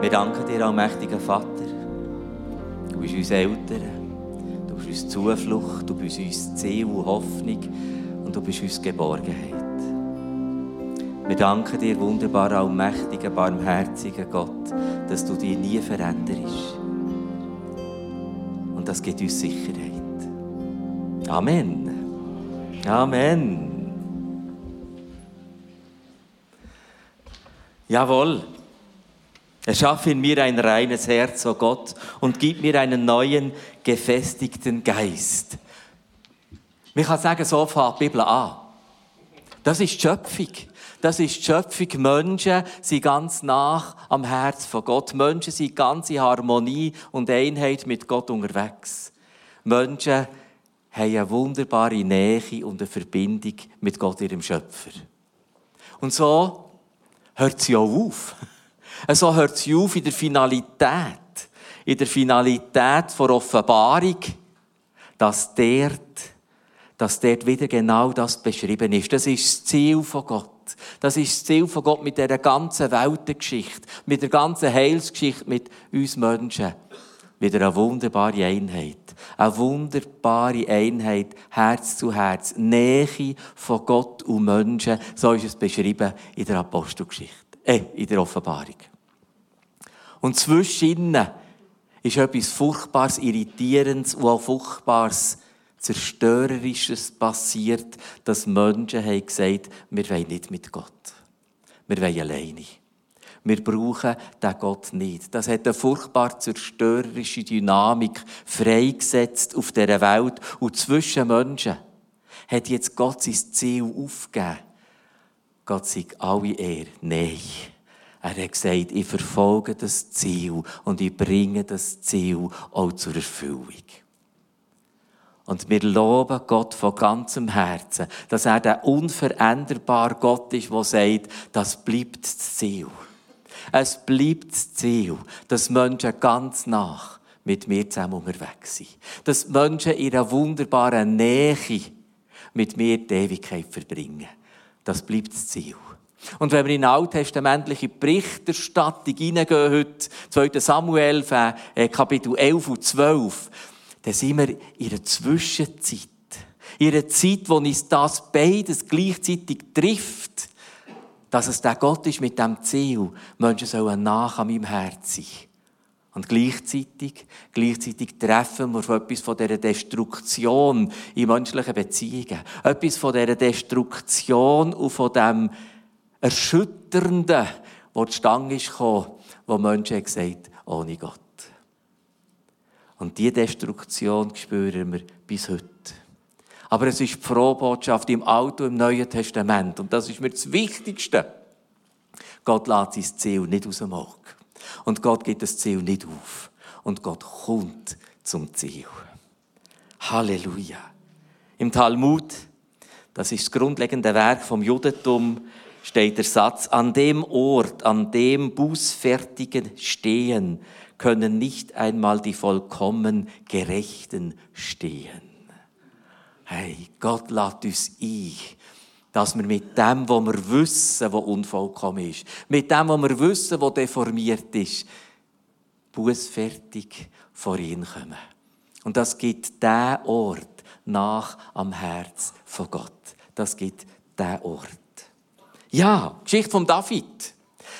Wir danken dir, allmächtiger Vater. Du bist uns Eltern, du bist uns Zuflucht, du bist uns Ziel und Hoffnung und du bist uns Geborgenheit. Wir danken dir, wunderbar, allmächtiger, barmherziger Gott, dass du dich nie veränderst. Und das gibt uns Sicherheit. Amen. Amen. Jawohl. Erschaffe in mir ein reines Herz, o oh Gott, und gib mir einen neuen, gefestigten Geist. Man kann sagen, so fängt die Bibel an. Das ist die Schöpfung. Das ist die Schöpfung. Menschen sind ganz nach am Herz von Gott. Menschen sind ganz in Harmonie und Einheit mit Gott unterwegs. Menschen haben eine wunderbare Nähe und eine Verbindung mit Gott, ihrem Schöpfer. Und so hört sie auch auf. So hört sie auf in der Finalität. In der Finalität der Offenbarung, dass dort, dass dort wieder genau das beschrieben ist. Das ist das Ziel von Gott. Das ist das Ziel von Gott mit dieser ganzen Weltengeschichte, mit der ganzen Heilsgeschichte, mit uns Menschen. Wieder eine wunderbare Einheit. Eine wunderbare Einheit, Herz zu Herz. Nähe von Gott und Menschen. So ist es beschrieben in der Apostelgeschichte. Äh, in der Offenbarung. Und zwischen ist etwas Furchtbares, Irritierendes und auch Furchtbares, Zerstörerisches passiert, dass Menschen haben gesagt, wir wollen nicht mit Gott. Wir wollen alleine. Wir brauchen den Gott nicht. Das hat eine furchtbar zerstörerische Dynamik freigesetzt auf dieser Welt. Und zwischen Menschen hat jetzt Gott sein Ziel aufgegeben. Gott sagt alle er, nein. Er hat gesagt, ich verfolge das Ziel und ich bringe das Ziel auch zur Erfüllung. Und wir loben Gott von ganzem Herzen, dass er der unveränderbare Gott ist, der sagt, das bleibt das Ziel. Es bleibt das Ziel, dass Menschen ganz nach mit mir zusammen unterwegs sind. Dass Menschen in einer wunderbaren Nähe mit mir die Ewigkeit verbringen. Das bleibt das Ziel. Und wenn wir in alttestamentliche Berichterstattung hineingehen, heute, 2. Samuel, äh, Kapitel 11 und 12, dann sind wir in einer Zwischenzeit. In einer Zeit, wo uns das beides gleichzeitig trifft. Dass es der Gott ist mit dem Ziel, Menschen sollen nach an meinem Herz sein. Und gleichzeitig, gleichzeitig treffen wir auf etwas von dieser Destruktion in menschlichen Beziehungen. Etwas von dieser Destruktion und von dem Erschütternden, wo die Stange ist gekommen, wo Menschen gesagt ohne Gott. Und diese Destruktion spüren wir bis heute. Aber es ist die Frohbotschaft im Alten und im Neuen Testament. Und das ist mir das Wichtigste. Gott lässt sein Ziel nicht aus dem Auge. Und Gott gibt das Ziel nicht auf. Und Gott kommt zum Ziel. Halleluja. Im Talmud, das ist das grundlegende Werk vom Judentum, steht der Satz, an dem Ort, an dem Bußfertigen stehen, können nicht einmal die vollkommen Gerechten stehen. Hey, Gott lädt uns ein, dass wir mit dem, was wir wissen, was unvollkommen ist, mit dem, was wir wissen, was deformiert ist, bußfertig vor ihn kommen. Und das gibt der Ort nach am Herz von Gott. Das gibt der Ort. Ja, Geschichte von David.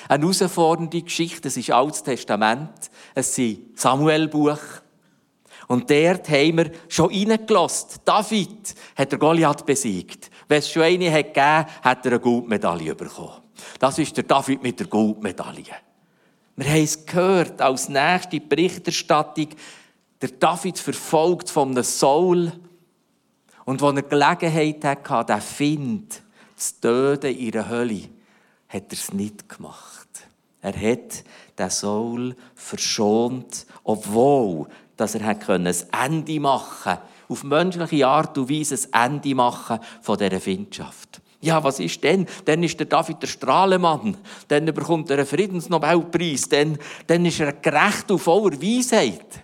Eine herausfordernde Geschichte. Es ist Altes Testament. Es sind Samuel-Buch. Und dort haben wir schon reingelassen. David hat Goliath besiegt. Wenn es schon eine hat gegeben, hat er eine Goldmedaille bekommen. Das ist der David mit der Goldmedaille. Wir haben es gehört als nächste Berichterstattung. Der David verfolgt von einem Saul. Und als er Gelegenheit hatte, den Find zu töten in der Hölle, hat er es nicht gemacht. Er hat den Saul verschont, obwohl dass er ein Ende machen konnte, auf menschliche Art und Weise ein Ende machen von dieser Findschaft. Ja, was ist denn? Dann ist der David der Strahlemann. Dann bekommt er einen Friedensnobelpreis. Dann, dann ist er gerecht und voller Weisheit.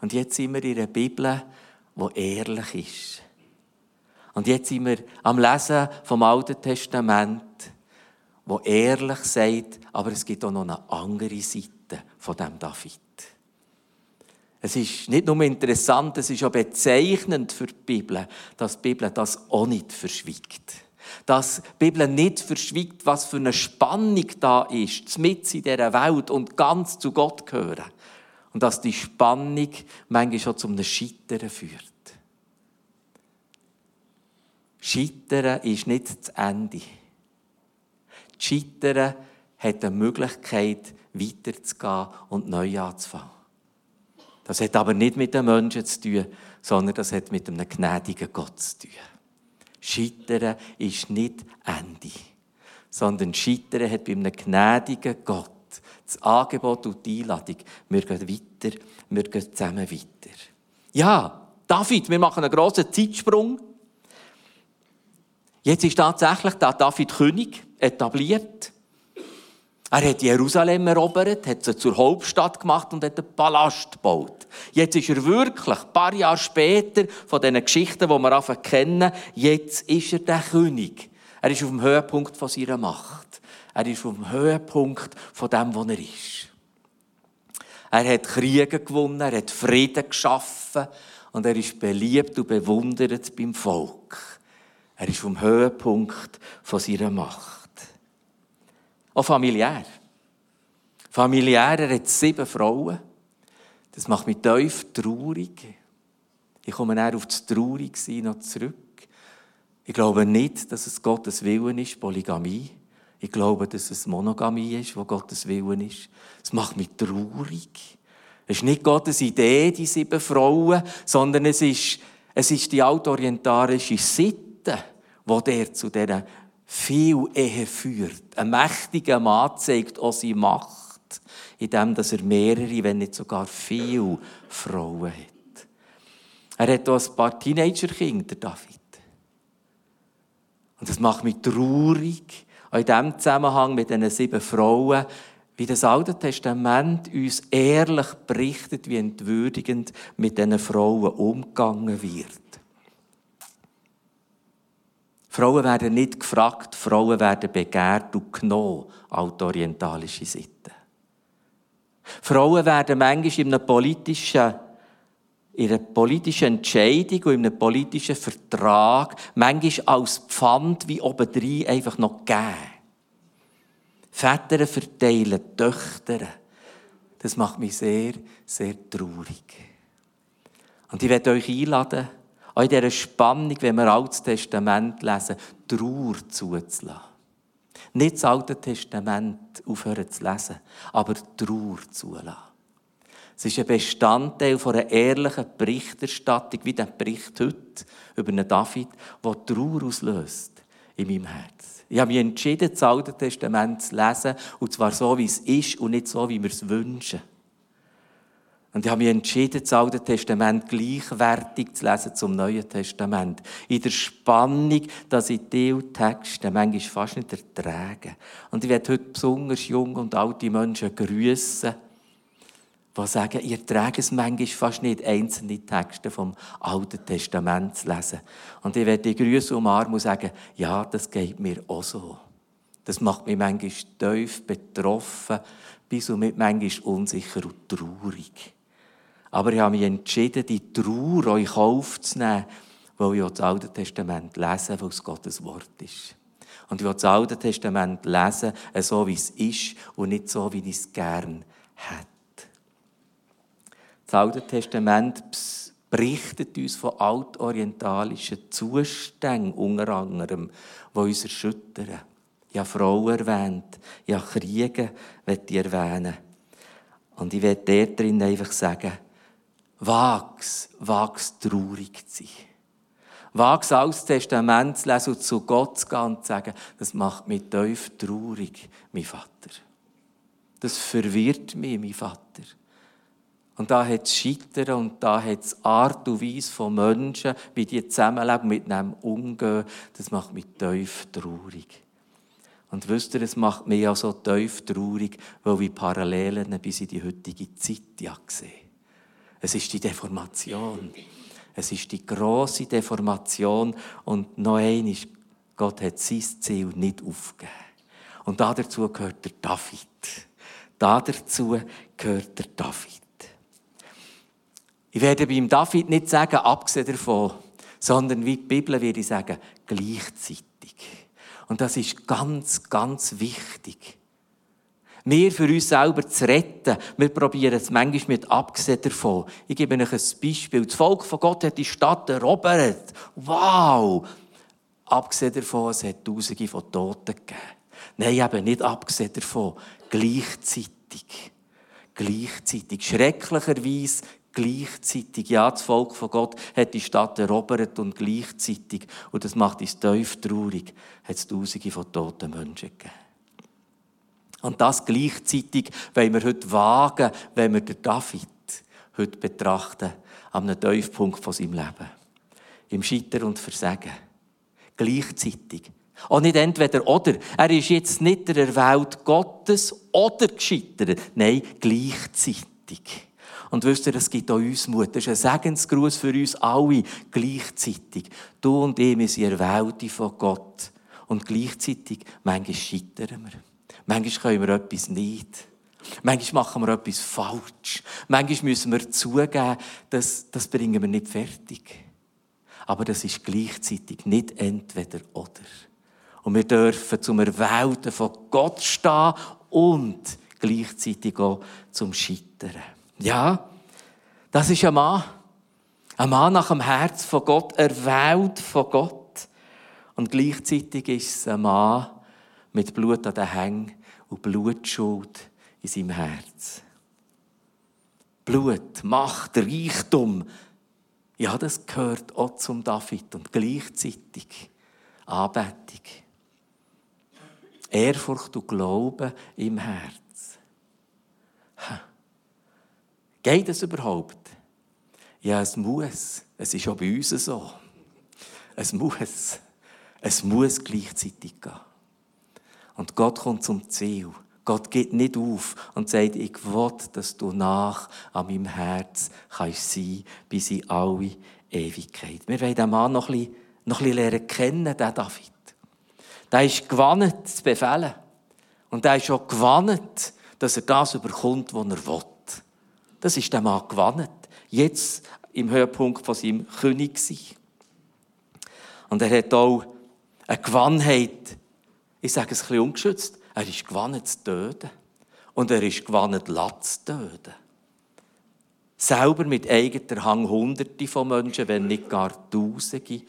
Und jetzt sind wir in einer Bibel, die ehrlich ist. Und jetzt sind wir am Lesen vom Alten Testament. wo ehrlich sagt, aber es gibt auch noch eine andere Seite von dem David. Es ist nicht nur interessant, es ist auch bezeichnend für die Bibel, dass die Bibel das auch nicht verschwiegt. Dass die Bibel nicht verschwiegt, was für eine Spannung da ist, mit in dieser Welt und ganz zu Gott gehören. Und dass die Spannung manchmal schon zum Scheitern führt. Scheitern ist nicht das Ende. Scheitern hat eine Möglichkeit, weiterzugehen und neu anzufangen. Das hat aber nicht mit den Menschen zu tun, sondern das hat mit einem gnädigen Gott zu tun. Scheitern ist nicht Ende, sondern Scheitern hat bei einem gnädigen Gott das Angebot und die Einladung. Wir gehen weiter, wir gehen zusammen weiter. Ja, David, wir machen einen grossen Zeitsprung. Jetzt ist tatsächlich der David König etabliert. Er hat Jerusalem erobert, hat sie zur Hauptstadt gemacht und hat einen Palast gebaut. Jetzt ist er wirklich, ein paar Jahre später, von diesen Geschichten, die wir einfach kennen, jetzt ist er der König. Er ist auf dem Höhepunkt von seiner Macht. Er ist auf dem Höhepunkt von dem, was er ist. Er hat Kriege gewonnen, er hat Frieden geschaffen und er ist beliebt und bewundert beim Volk. Er ist vom Höhepunkt von seiner Macht. Auch familiär. Familiär, er hat sieben Frauen. Das macht mich tief traurig. Ich komme näher auf das Traurigsein noch zurück. Ich glaube nicht, dass es Gottes Willen ist, Polygamie. Ich glaube, dass es Monogamie ist, wo Gottes Willen ist. Das macht mich traurig. Es ist nicht Gottes Idee, die sieben Frauen, sondern es ist, es ist die altorientalische Sitte, die der zu diesen viel Ehe führt. Ein mächtiger Mann zeigt auch seine Macht, indem er mehrere, wenn nicht sogar viele Frauen hat. Er hat auch ein paar Teenager-Kinder, David. Und das macht mich traurig, auch in diesem Zusammenhang mit diesen sieben Frauen, wie das Alte Testament uns ehrlich berichtet, wie entwürdigend mit diesen Frauen umgegangen wird. Frauen werden nicht gefragt, Frauen werden begehrt und genommen, altorientalische Seite. Frauen werden manchmal in einer politischen, in einer politischen Entscheidung und in einem politischen Vertrag manchmal als Pfand wie obendrein einfach noch gegeben. Väter verteilen Töchter. Das macht mich sehr, sehr traurig. Und ich werde euch einladen, auch in dieser Spannung, wenn wir Altes Testament lesen, Trauer zuzulassen. Nicht das Alte Testament aufhören zu lesen, aber Trauer zulassen. Es ist ein Bestandteil einer ehrlichen Berichterstattung, wie der Bericht heute über einen David, der Trauer auslöst in meinem Herz. Ich habe mich entschieden, das Alte Testament zu lesen, und zwar so, wie es ist und nicht so, wie wir es wünschen. Und ich habe mich entschieden, das Alte Testament gleichwertig zu lesen zum Neuen Testament. In der Spannung, dass ich die Texte manchmal fast nicht ertrage. Und ich werde heute besonders junge und alte Menschen grüßen, die sagen, ihr trägt es manchmal fast nicht, einzelne Texte vom Alten Testament zu lesen. Und ich werde die Grüße umarmen und sagen, ja, das geht mir auch so. Das macht mich manchmal tief betroffen, bis und mit manchmal unsicher und traurig. Aber ich habe mich entschieden, die Trauer euch aufzunehmen, weil ich das Alte Testament lese, weil es Gottes Wort ist. Und ich will das Alte Testament lesen, so wie es ist und nicht so, wie ich es gern hätte. Das Alte Testament berichtet uns von altorientalischen Zuständen, unter anderem, die uns erschüttern. Habe Frauen erwähnt, habe Kriege ich erwähnen. Und ich werde dort drin einfach sagen, Wag's, wag's traurig zu sein. Wag's aus Testament zu lesen und zu Gott zu gehen und zu sagen, das macht mich tief traurig, mein Vater. Das verwirrt mich, mein Vater. Und da hat es Scheitern und da hat es Art und Weise von Menschen, wie die zusammenleben, mit einem umgehen. Das macht mich tief traurig. Und wisst ihr, es macht mich auch so tief traurig, weil ich Parallelen bis in die heutige Zeit ja sehe. Es ist die Deformation. Es ist die große Deformation. Und noch eines, Gott hat sein Ziel nicht aufgegeben. Und dazu gehört der David. dazu gehört der David. Ich werde beim David nicht sagen, abgesehen davon, sondern wie die Bibel würde ich sagen, gleichzeitig. Und das ist ganz, ganz wichtig. Wir für uns selber zu retten, wir probieren es manchmal mit abgesehen davon. Ich gebe euch ein Beispiel. Das Volk von Gott hat die Stadt erobert. Wow! Abgesehen davon, es hat Tausende von Toten gegeben. Nein, eben nicht abgesehen davon. Gleichzeitig. Gleichzeitig. Schrecklicherweise gleichzeitig. Ja, das Volk von Gott hat die Stadt erobert und gleichzeitig, und das macht uns tief traurig, hat es Tausende von toten Menschen gegeben. Und das gleichzeitig wollen wir heute wagen, wenn wir den David heute betrachten, am Tiefpunkt von seinem Leben. Im Scheitern und Versagen. Gleichzeitig. Und nicht entweder oder. Er ist jetzt nicht der Erwählt Gottes oder gescheitert. Nein, gleichzeitig. Und wisst ihr, es gibt auch uns Mut. Das ist ein Segensgruß für uns alle gleichzeitig. Du und ich, wir sind Erwählte von Gott. Und gleichzeitig, manchmal scheitern wir. Manchmal können wir etwas nicht. Manchmal machen wir etwas falsch. Manchmal müssen wir zugeben, dass, das bringen wir nicht fertig. Aber das ist gleichzeitig nicht entweder oder. Und wir dürfen zum Erwählten von Gott stehen und gleichzeitig auch zum Scheitern. Ja, das ist ein Mann. Ein Mann nach dem Herz von Gott, erwählt von Gott. Und gleichzeitig ist es ein Mann mit Blut an den Hängen und Blutschuld in seinem Herz. Blut, Macht, Reichtum. Ja, das gehört auch zum David und gleichzeitig Anbetung. Ehrfurcht und Glauben im Herz. Geht es überhaupt? Ja, es muss. Es ist auch bei uns so. Es muss. Es muss gleichzeitig gehen. Und Gott kommt zum Ziel. Gott geht nicht auf und sagt, ich will, dass du nach an meinem Herz kannst sein, bis in alle Ewigkeit. Wir wollen den Mann noch ein bisschen lernen kennen, den David. Der ist gewannet zu befehlen. Und der ist auch gewannet, dass er das überkommt, was er will. Das ist der Mann gewannet. Jetzt im Höhepunkt von seinem König Und er hat auch eine Gewannheit, ich sage es ein bisschen ungeschützt, er ist gewannet zu töten. Und er ist gewannet, Latz zu töten. Selber mit eigener Hang Hunderte von Menschen, wenn nicht gar Tausende,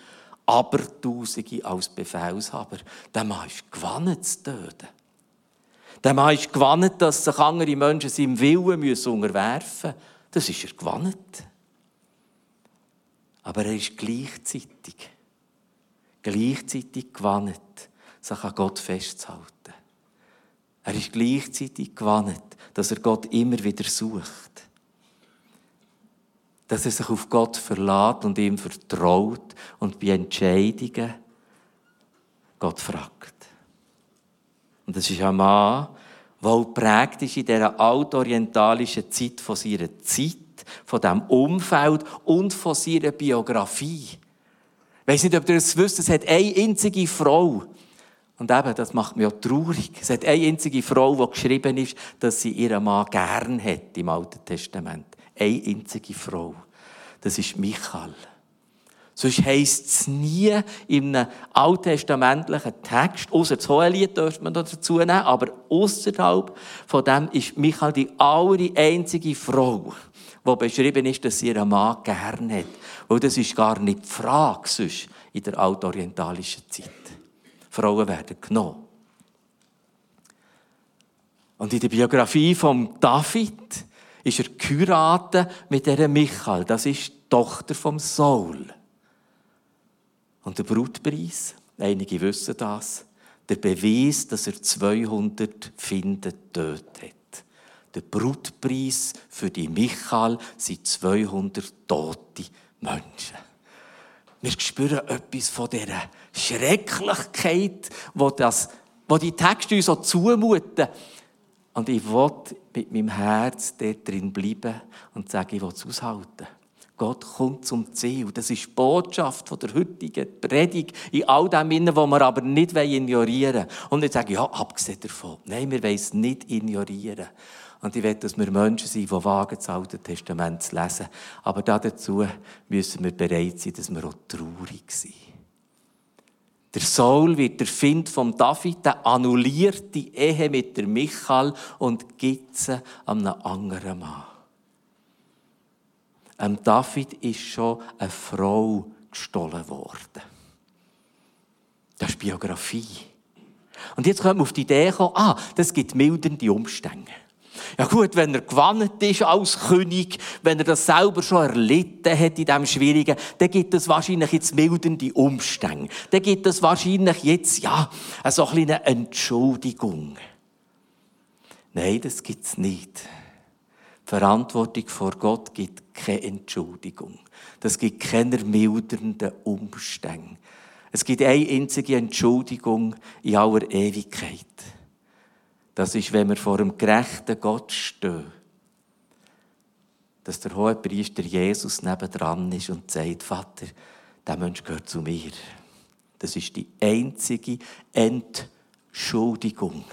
aber Tausende als Befehlshaber. Der Mann ist gewannet zu töten. Der Mann ist gewannet, dass sich andere Menschen seinem Willen unterwerfen müssen. Das ist er gewannet. Aber er ist gleichzeitig, gleichzeitig gewannet, sich an Gott festzuhalten. Er ist gleichzeitig gewannet, dass er Gott immer wieder sucht. Dass er sich auf Gott verlässt und ihm vertraut und bei Entscheidungen Gott fragt. Und das ist ein Mann, der prägt ist in dieser altorientalischen Zeit von seiner Zeit, von diesem Umfeld und von seiner Biografie. Ich weiss nicht, ob ihr das wisst, es hat eine einzige Frau. Und eben, das macht mich auch traurig. Es hat eine einzige Frau, die geschrieben ist, dass sie ihren Mann gern hat im Alten Testament. Eine einzige Frau. Das ist Michael. Sonst heisst es nie in einem alttestamentlichen Text, außer das Hohelied dürfte man da dazu nehmen, aber außerhalb von dem ist Michael die aller einzige Frau, wo beschrieben ist, dass sie ihren Mann gern hat. Weil das ist gar nicht die Frage sonst in der altorientalischen Zeit. Frauen werden genommen. Und in der Biografie von David ist er geheiratet mit dieser Michael. Das ist die Tochter vom Saul. Und der Brutpreis, einige wissen das, der Beweis, dass er 200 Finden getötet hat. Der Brutpreis für die Michael sind 200 tote Menschen. Wir spüren etwas von dieser Schrecklichkeit, wo, das, wo die Texte uns so zumuten. Und ich will mit meinem Herz dort drin bleiben und sagen, ich will es aushalten. Gott kommt zum Ziel. Das ist die Botschaft der heutigen Predigt in all dem Innen, wo wir aber nicht ignorieren wollen. Und nicht sagen, ja, abgesehen davon. Nein, wir wollen es nicht ignorieren. Und ich will, dass wir Menschen sind, die wagen, das Alte Testament zu lesen. Aber dazu müssen wir bereit sein, dass wir auch traurig sind. Der Saul wird der Find von David, der annulliert die Ehe mit der Michael und gibt sie einem anderen Mann. Ähm, David ist schon eine Frau gestohlen worden. Das ist Biografie. Und jetzt kommt man auf die Idee ah, das gibt mildernde Umstände. Ja gut, wenn er gewannet ist als König, wenn er das selber schon erlitten hat in diesem Schwierigen, dann gibt es wahrscheinlich jetzt mildernde Umstände. Dann gibt es wahrscheinlich jetzt, ja, so eine kleine Entschuldigung. Nein, das gibt es nicht. Die Verantwortung vor Gott gibt keine Entschuldigung. Das gibt keine mildernden Umstände. Es gibt eine einzige Entschuldigung in aller Ewigkeit. Das ist, wenn wir vor einem gerechten Gott stehen, dass der hohe Priester Jesus nebendran ist und sagt, Vater, der Mensch gehört zu mir. Das ist die einzige Entschuldigung,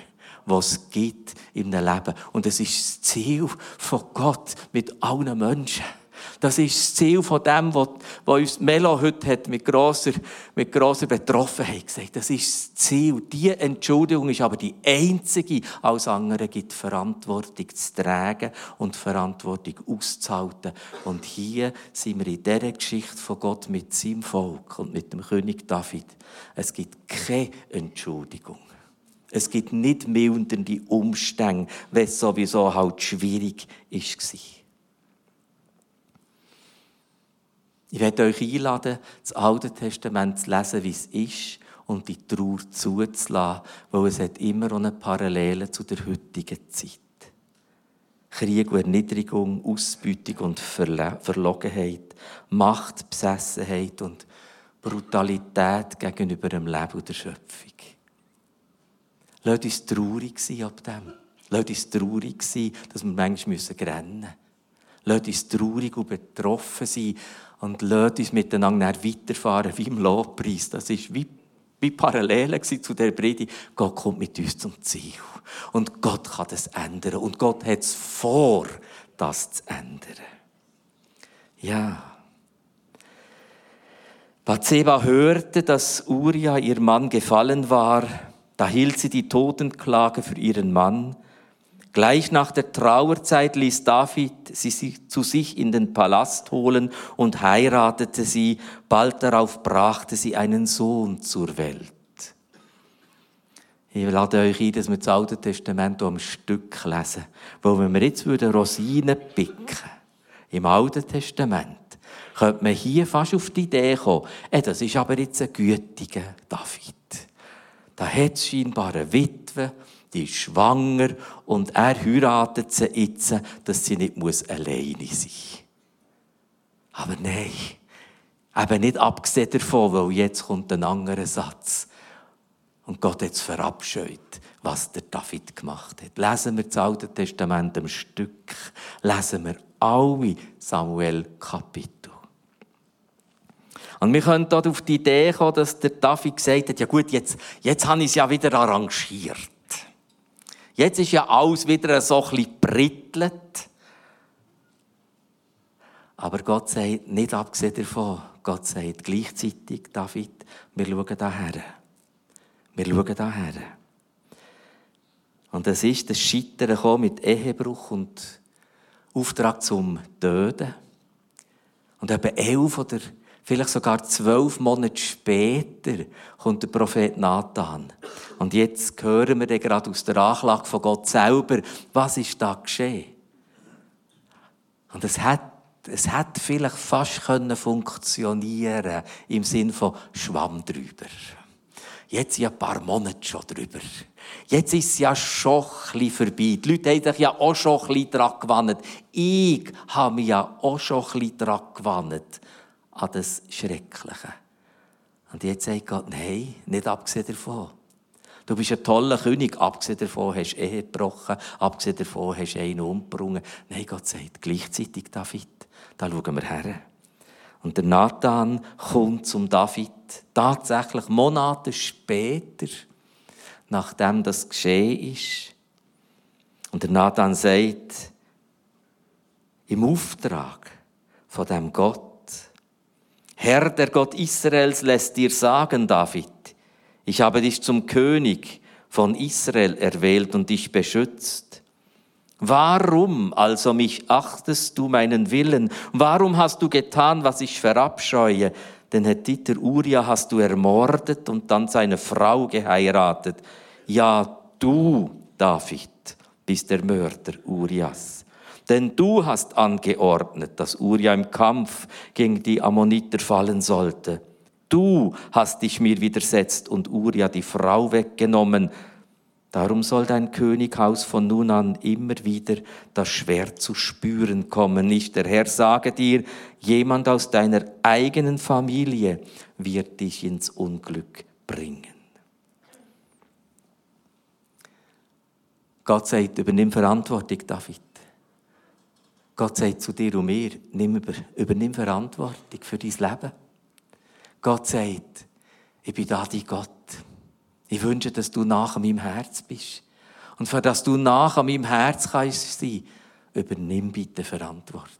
was es gibt in einem Leben. Und es ist das Ziel von Gott mit allen Menschen. Das ist das Ziel von dem, was, was uns Melo heute hat mit grosser, mit grosser Betroffenheit gesagt. Das ist das Ziel. Diese Entschuldigung ist aber die einzige. Als andere gibt Verantwortung zu tragen und Verantwortung auszuhalten. Und hier sind wir in dieser Geschichte von Gott mit seinem Volk und mit dem König David. Es gibt keine Entschuldigung. Es gibt nicht mildernde Umstände, es sowieso halt schwierig war. Ich werde euch einladen, das Alte Testament zu lesen, wie es ist und die Trauer zuzulassen, weil es hat immer eine Parallele zu der heutigen Zeit. Krieg und Erniedrigung, Ausbeutung und Verlogenheit, Macht, Besessenheit und Brutalität gegenüber dem Leben und der Schöpfung. Lasst uns traurig sein ab dem. Lasst uns traurig sein, dass wir manchmal rennen müssen. Lasst uns traurig und betroffen sein und lasst uns miteinander weiterfahren wie im Lobpreis. Das ist wie, wie parallel zu der Predigt. Gott kommt mit uns zum Ziel. Und Gott kann das ändern. Und Gott hat es vor, das zu ändern. Ja. Bathseba hörte, dass Uria ihr Mann gefallen war. Da hielt sie die Totenklage für ihren Mann Gleich nach der Trauerzeit ließ David sie zu sich in den Palast holen und heiratete sie. Bald darauf brachte sie einen Sohn zur Welt. Ich lade euch ein, dass wir das Alte Testament am Stück lesen. Weil wenn wir jetzt Rosinen picken im Alten Testament, könnte man hier fast auf die Idee kommen, ey, das ist aber jetzt ein gütiger David. Da hat es scheinbar eine Witwe, die ist schwanger und er heiratet sie jetzt, dass sie nicht muss alleine sein muss. Aber nein, eben nicht abgesehen davon, weil jetzt kommt ein anderer Satz. Und Gott hat verabscheut, was der David gemacht hat. Lesen wir das Alte Testament im Stück, lesen wir alle Samuel-Kapitel. Und wir können dort auf die Idee kommen, dass der David gesagt hat, ja gut, jetzt, jetzt habe ich es ja wieder arrangiert. Jetzt ist ja alles wieder so ein bisschen brittelt. Aber Gott sagt, nicht abgesehen davon, Gott sagt gleichzeitig, David, wir schauen daher. Wir schauen daher. Und es ist das Scheitern mit Ehebruch und Auftrag zum Töten. Und eben elf oder vielleicht sogar zwölf Monate später kommt der Prophet Nathan. Und jetzt hören wir gerade aus der Anklage von Gott selber, was ist da geschehen? Und es hat, es hat vielleicht fast können funktionieren im Sinn von Schwamm drüber. Jetzt ja ein paar Monate schon drüber. Jetzt ist es ja schon ein vorbei. Die Leute haben sich ja auch schon ein bisschen daran gewandt. Ich habe mich ja auch schon ein bisschen daran gewandt an das Schreckliche. Und jetzt sagt Gott, nein, nicht abgesehen davon. Du bist ein toller König, abgesehen davon hast du Ehe gebrochen, abgesehen davon hast du einen umgebracht. Nein, Gott sagt gleichzeitig, David, da schauen wir her. Und der Nathan kommt zum David tatsächlich Monate später, nachdem das geschehen ist. Und der Nathan sagt, im Auftrag von dem Gott, Herr, der Gott Israels, lässt dir sagen, David, ich habe dich zum König von Israel erwählt und dich beschützt. Warum also mich achtest du meinen Willen? Warum hast du getan, was ich verabscheue? Den Hethiter Uria hast du ermordet und dann seine Frau geheiratet. Ja, du, David, bist der Mörder Urias. Denn du hast angeordnet, dass Uria im Kampf gegen die Ammoniter fallen sollte. Du hast dich mir widersetzt und Uria die Frau weggenommen. Darum soll dein Könighaus von nun an immer wieder das Schwert zu spüren kommen. Nicht der Herr sage dir, jemand aus deiner eigenen Familie wird dich ins Unglück bringen. Gott sagt, übernimm Verantwortung, David. Gott sagt zu dir und mir, nimm über, übernimm Verantwortung für dein Leben. Gott sagt, ich bin da dein Gott. Ich wünsche, dass du nach meinem Herz bist. Und für das du nach meinem Herz kannst sein, übernimm bitte Verantwortung.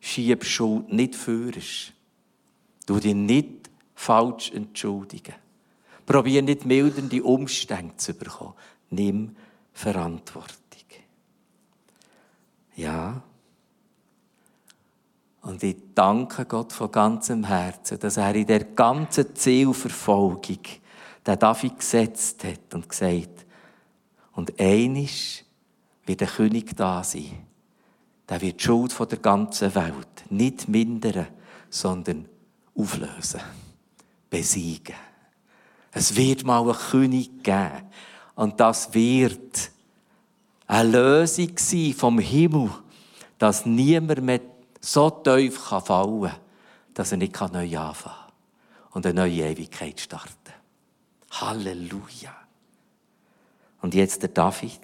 Schieb Schuld nicht führst. Du dich nicht falsch entschuldigen. Probier nicht mildernde Umstände zu bekommen. Nimm Verantwortung. Ja. Und ich danke Gott von ganzem Herzen, dass er in der ganzen Zielverfolgung den David gesetzt hat und gesagt, und einisch wird der König da sein. Der wird die Schuld von der ganzen Welt nicht mindern, sondern auflösen, besiegen. Es wird mal einen König geben. Und das wird eine Lösung vom Himmel, dass niemand mehr so tief fallen kann, dass er nicht neu anfangen kann und eine neue Ewigkeit starten. Halleluja. Und jetzt der David.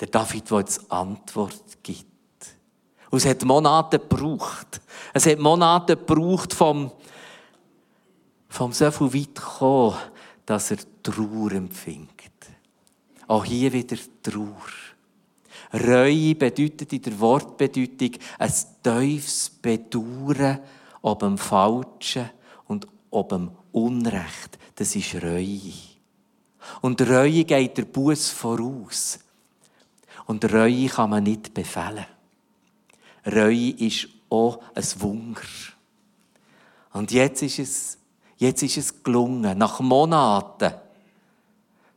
Der David, der jetzt Antwort gibt. Und es hat Monate gebraucht. Es hat Monate gebraucht vom, vom so viel weit kommen, dass er Trauer empfingt. Auch hier wieder Trauer. Reue bedeutet in der Wortbedeutung ein tiefes Bedauern ob dem Falschen und ob dem Unrecht. Das ist Reue. Und Reue geht der Buß voraus. Und Reue kann man nicht befehlen. Reue ist auch ein Wunder. Und jetzt ist es, jetzt ist es gelungen, nach Monaten,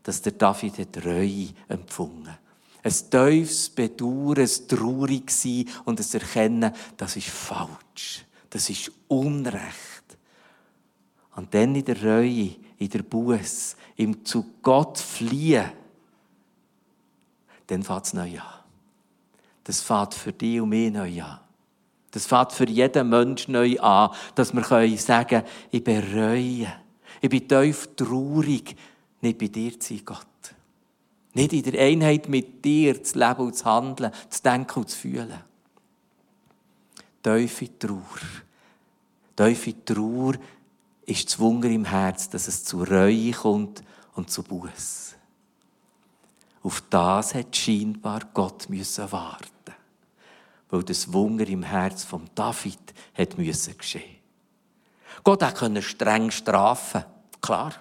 dass der David hat Reue empfunden ein tiefes Bedauern, ein traurig sein und ein Erkennen, das ist falsch, das ist Unrecht. Und dann in der Reue, in der Buß, im zu Gott fliehen, dann fängt es neu an. Das fängt für dich und mich neu an. Das fängt für jeden Menschen neu an, dass wir sagen können, ich bereue, ich bin tief traurig, nicht bei dir zu sein, Gott. Nicht in der Einheit mit dir zu leben und zu handeln, zu denken und zu fühlen. Tiefe Trauer. Tiefe Trauer ist das Wunder im Herz, dass es zu Reue kommt und zu Buß. Auf das hat scheinbar Gott müssen warten, weil das Wunder im Herz von David hat müssen geschehen. Gott konnte streng strafen, klar.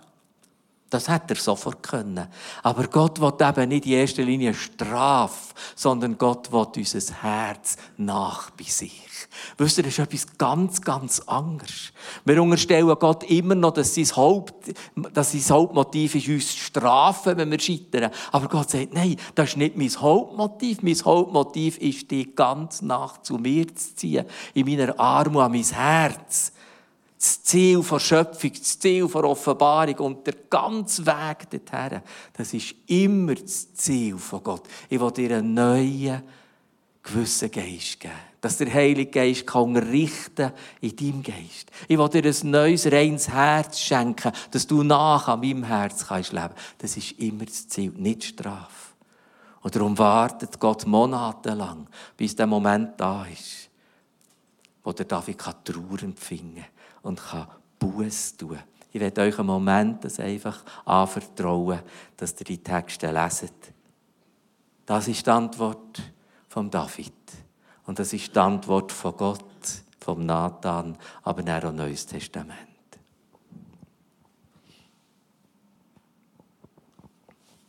Das hätte er sofort können. Aber Gott will eben nicht in erster Linie Strafe, sondern Gott will unser Herz nach bei sich. Wisst ihr, das ist etwas ganz, ganz anderes. Wir unterstellen Gott immer noch, dass sein, Haupt, dass sein Hauptmotiv ist, uns zu strafen, wenn wir scheitern. Aber Gott sagt, nein, das ist nicht mein Hauptmotiv. Mein Hauptmotiv ist, dich ganz nach zu mir zu ziehen, in meiner Armut an mein Herz das Ziel der Schöpfung, das Ziel der Offenbarung und der ganze Weg dorthin, das ist immer das Ziel von Gott. Ich will dir einen neuen, gewissen Geist geben. Dass der Heilige Geist kann richten in deinem Geist. Ich will dir ein neues, reines Herz schenken, dass du nach an meinem Herz kannst leben. Das ist immer das Ziel, nicht Strafe. Und darum wartet Gott monatelang, bis der Moment da ist wo der David Trauer empfingen und Buß tun Ich werde euch einen Moment das einfach anvertrauen, dass ihr die Texte leset. Das ist die Antwort von David. Und das ist die Antwort von Gott, vom Nathan, aber auch Neues Testament.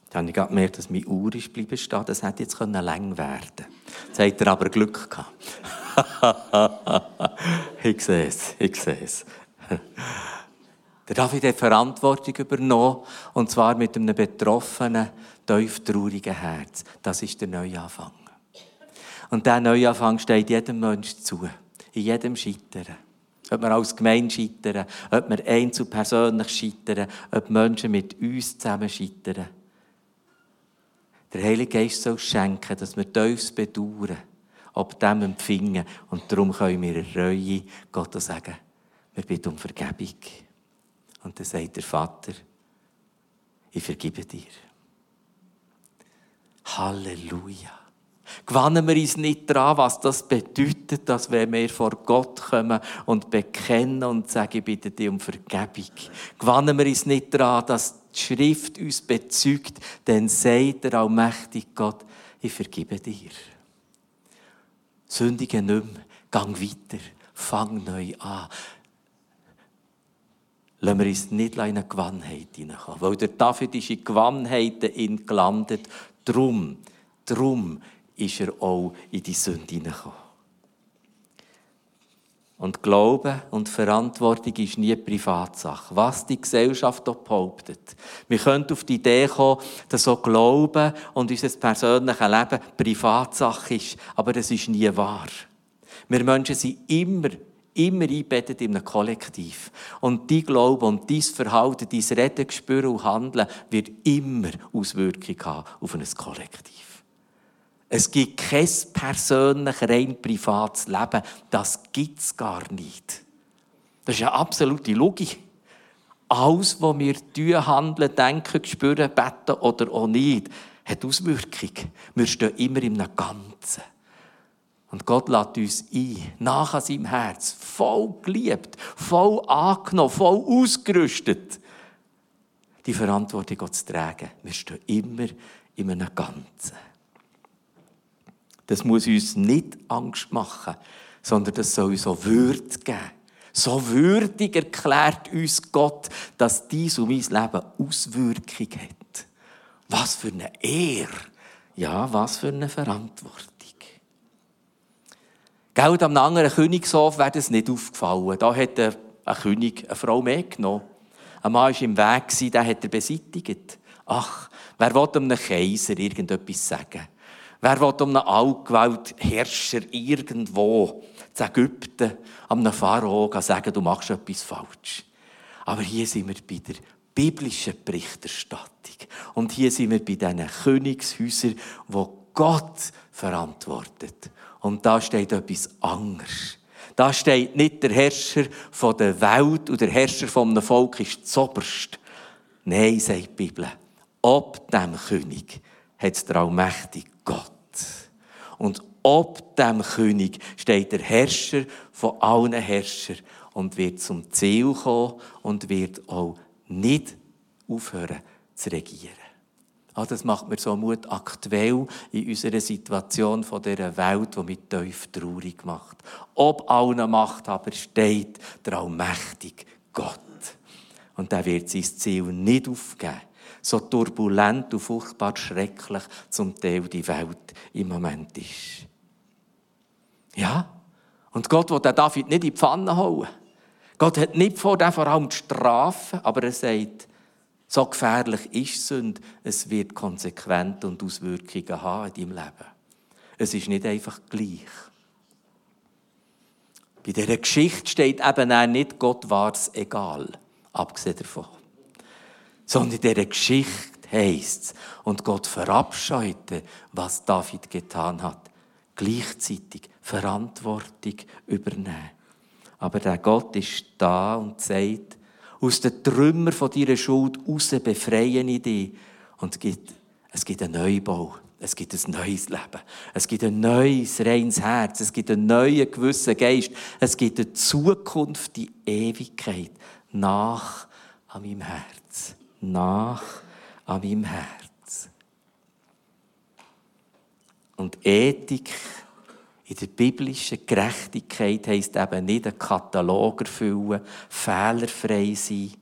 Dann habe ich gerade gemerkt, dass meine Uhr ist bleiben stehen. Das hätte jetzt lang werden können. Jetzt hat er aber Glück gehabt. ich sehe es, ich sehe es. Der David hat Verantwortung übernommen, und zwar mit einem betroffenen, tief traurigen Herz. Das ist der Neuanfang. Und dieser Neuanfang steht jedem Menschen zu, in jedem Scheitern. Ob wir als Gemeinde scheitern, ob wir einzeln persönlich scheitern, ob Menschen mit uns zusammen scheitern. Der Heilige Geist soll schenken, dass wir tiefes bedauern, ob dem empfingen. Und darum können wir Reue Gott sagen, wir bitten um Vergebung. Und dann sagt der Vater, ich vergebe dir. Halleluja. Gewannen wir uns nicht daran, was das bedeutet, dass wenn wir vor Gott kommen und bekennen und sagen, ich bitte dich um Vergebung. Gewannen wir uns nicht daran, dass die Schrift uns bezeugt, dann sagt der allmächtige Gott, ich vergebe dir. Sündige nicht mehr, gang weiter, fang neu an. Lassen wir uns nicht in eine Gewannheit hineinkommen. Weil der David ist in Gewannheiten gelandet. Drum, drum ist er auch in die Sünde hineingekommen. Und Glaube und Verantwortung ist nie Privatsache. Was die Gesellschaft auch behauptet. Wir können auf die Idee kommen, dass so Glauben und unser persönliches Leben Privatsache ist. Aber das ist nie wahr. Wir Menschen sind immer, immer eingebettet in einem Kollektiv. Und die Glaube und dein Verhalten, dein Reden, Spüren und Handeln wird immer Auswirkungen haben auf ein Kollektiv. Es gibt kein persönlich, rein privates Leben. Das gibt es gar nicht. Das ist eine absolute Logik. Alles, was wir tun, handeln, denken, spüren, beten oder auch nicht, hat Auswirkungen. Wir stehen immer im Ganzen. Und Gott lädt uns ein, nach seinem Herz, voll geliebt, voll angenommen, voll ausgerüstet, die Verantwortung zu tragen. Wir stehen immer in einem Ganzen. Das muss uns nicht Angst machen, sondern das soll uns auch Würde geben. So würdig erklärt uns Gott, dass dies und mein Leben Auswirkungen hat. Was für eine Ehre. Ja, was für eine Verantwortung. Geld am anderen Königshof wäre das nicht aufgefallen. Da hat ein König eine Frau mitgenommen. Ein Mann war im Weg, der hat er beseitigt. Ach, wer will einem Kaiser irgendetwas sagen? Wer will um einen altgewählten Herrscher irgendwo in Ägypten, einem Pharao sagen, du machst etwas falsch? Aber hier sind wir bei der biblischen Berichterstattung. Und hier sind wir bei diesen Königshäusern, wo Gott verantwortet. Und da steht etwas anderes. Da steht nicht der Herrscher der Welt und der Herrscher von einem Volk ist zoberst. Nein, sagt die Bibel. Ob dem König hat der allmächtige Gott. Und ob dem König steht der Herrscher von allen Herrschern und wird zum Ziel kommen und wird auch nicht aufhören zu regieren. Ah, das macht mir so Mut aktuell in unserer Situation von dieser Welt, die mich tief traurig macht. Ob allen Macht aber steht der allmächtige Gott. Und er wird sein Ziel nicht aufgeben so turbulent und furchtbar schrecklich zum Teil die Welt im Moment ist. Ja, und Gott will den David nicht in die Pfanne hauen. Gott hat nicht vor, den vor allem zu strafen, aber er sagt, so gefährlich ist Sünde, es wird Konsequenzen und Auswirkungen haben in deinem Leben. Es ist nicht einfach gleich. Bei dieser Geschichte steht eben auch nicht, Gott war es egal, abgesehen davon sondern in dieser Geschichte heisst es, und Gott verabscheute, was David getan hat. Gleichzeitig Verantwortung übernehmen. Aber der Gott ist da und sagt, aus den Trümmern von deiner Schuld raus befreie ich dich. Und es gibt, es gibt einen Neubau. Es gibt ein neues Leben. Es gibt ein neues, reines Herz. Es gibt einen neuen, gewissen Geist. Es gibt eine Zukunft, die Ewigkeit nach an meinem Herz. Nach an meinem Herz. Und Ethik in der biblischen Gerechtigkeit heisst eben nicht einen Katalog erfüllen, fehlerfrei sein,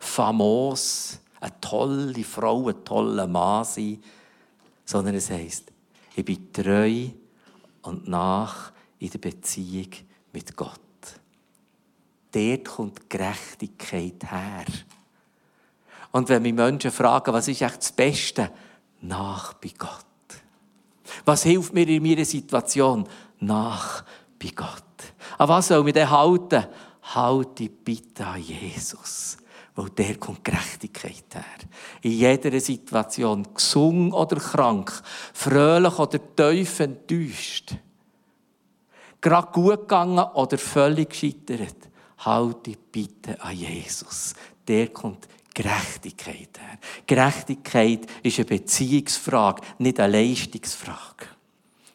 famos, eine tolle Frau, ein toller Mann sein, sondern es heisst, ich bin treu und nach in der Beziehung mit Gott. Dort kommt Gerechtigkeit her. Und wenn mich Menschen fragen, was ist echt das Beste? Nach bei Gott. Was hilft mir in meiner Situation? Nach bei Gott. An was soll ich denn halten? Halte bitte an Jesus. Weil der kommt Gerechtigkeit her. In jeder Situation, gesund oder krank, fröhlich oder tief enttäuscht, gerade gut gegangen oder völlig gescheitert, halte bitte an Jesus. Der kommt Gerechtigkeit her. Gerechtigkeit ist eine Beziehungsfrage, nicht eine Leistungsfrage.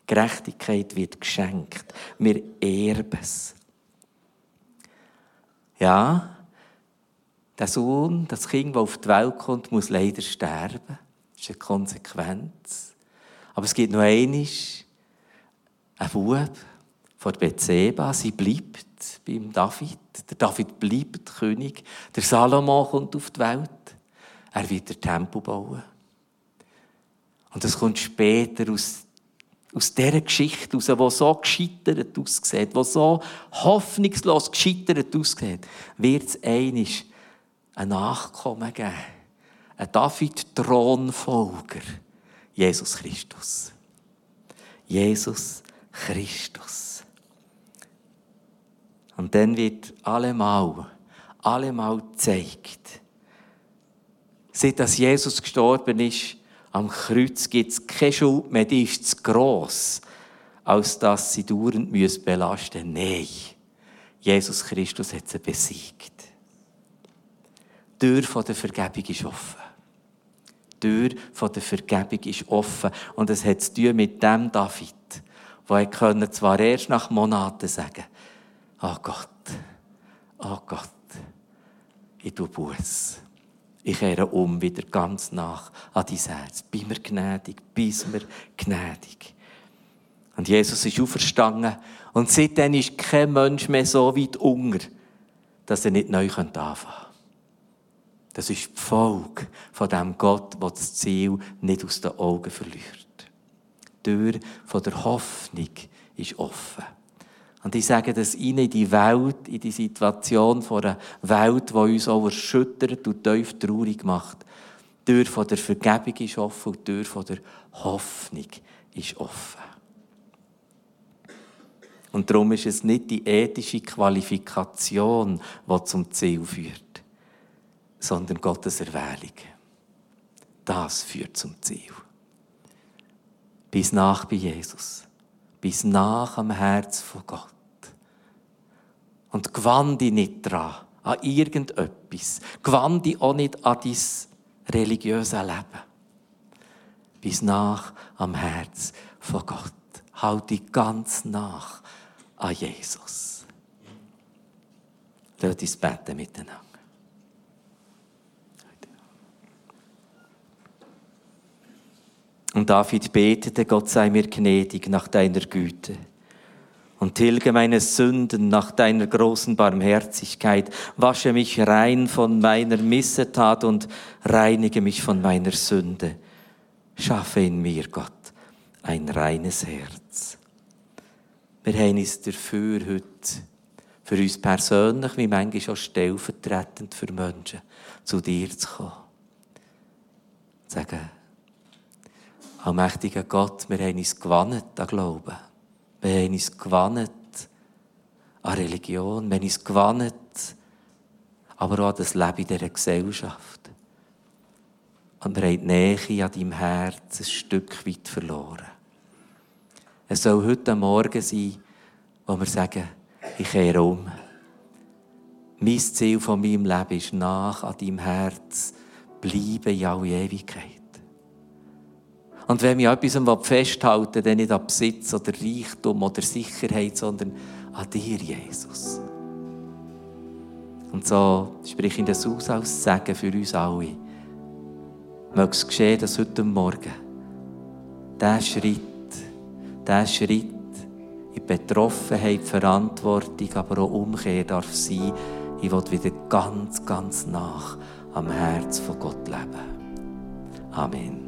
Gerechtigkeit wird geschenkt. Wir erben es. Ja, der Sohn, das Kind, das auf die Welt kommt, muss leider sterben. Das ist eine Konsequenz. Aber es gibt noch einmal einen Bub von Bethseba. Sie bleibt beim David. Der David bleibt König. Der Salomo kommt auf die Welt. Er wird den Tempel bauen. Und das kommt später aus, aus dieser Geschichte aus, die so gescheitert aussieht, die so hoffnungslos gescheitert aussieht, wird es einisch ein Nachkommen geben. Ein David-Thronfolger. Jesus Christus. Jesus Christus. Und dann wird allemal, allemal gezeigt, seit dass Jesus gestorben ist, am Kreuz gibt es keine Schuld mehr, die ist zu gross, als dass sie dauernd belasten müssen. Nein, Jesus Christus hat sie besiegt. Tür von der Vergebung ist offen. Die Tür der Vergebung ist offen. Und es hat zu tun mit dem David, der zwar erst nach Monaten sagen oh Gott, oh Gott, ich tue Buß. Ich kehre um wieder ganz nach an dein Herz. Bin mir gnädig, bis mir gnädig. Und Jesus ist auferstanden. Und seitdem ist kein Mensch mehr so weit unter, dass er nicht neu anfangen könnte. Das ist die Folge von dem Gott, der das Ziel nicht aus den Augen verliert. Die Tür der Hoffnung ist offen. Und ich sage das in die Welt, in die Situation von einer Welt, die uns auch erschüttert und tief traurig macht. Die Tür von der Vergebung ist offen und die Tür von der Hoffnung ist offen. Und darum ist es nicht die ethische Qualifikation, die zum Ziel führt sondern Gottes Erwählung. Das führt zum Ziel. Bis nach bei Jesus. Bis nach am Herz von Gott. Und gewann dich nicht dran, an irgendetwas. Gewann dich auch nicht an dein religiöses Leben. Bis nach am Herz von Gott. Halt dich ganz nach an Jesus. Lass uns beten miteinander. Und David betete, Gott sei mir gnädig nach deiner Güte und tilge meine Sünden nach deiner großen Barmherzigkeit, wasche mich rein von meiner Missetat und reinige mich von meiner Sünde. Schaffe in mir, Gott, ein reines Herz. Wir haben uns dafür heute, für uns persönlich, wie manchmal auch stellvertretend für Menschen, zu dir zu kommen. Sagen, Allmächtiger Gott, wir haben uns gewannet an Glauben. Wir haben uns gewannet an Religion. Wir haben uns gewannet, aber auch an das Leben in dieser Gesellschaft. Und wir haben die Nähe an deinem Herz ein Stück weit verloren. Es soll heute Morgen sein, wo wir sagen, ich kehre um. Mein Ziel von meinem Leben ist nach an deinem Herz bleiben in alle Ewigkeit. Und wenn an etwas festhalten dann nicht an Besitz oder Reichtum oder Sicherheit, sondern an dir, Jesus. Und so spreche ich das aus als Segen für uns alle. Möge es geschehen, dass heute Morgen dieser Schritt, dieser Schritt in Betroffenheit, Verantwortung, aber auch Umkehr darf sein. Ich will wieder ganz, ganz nach am Herz von Gott leben. Amen.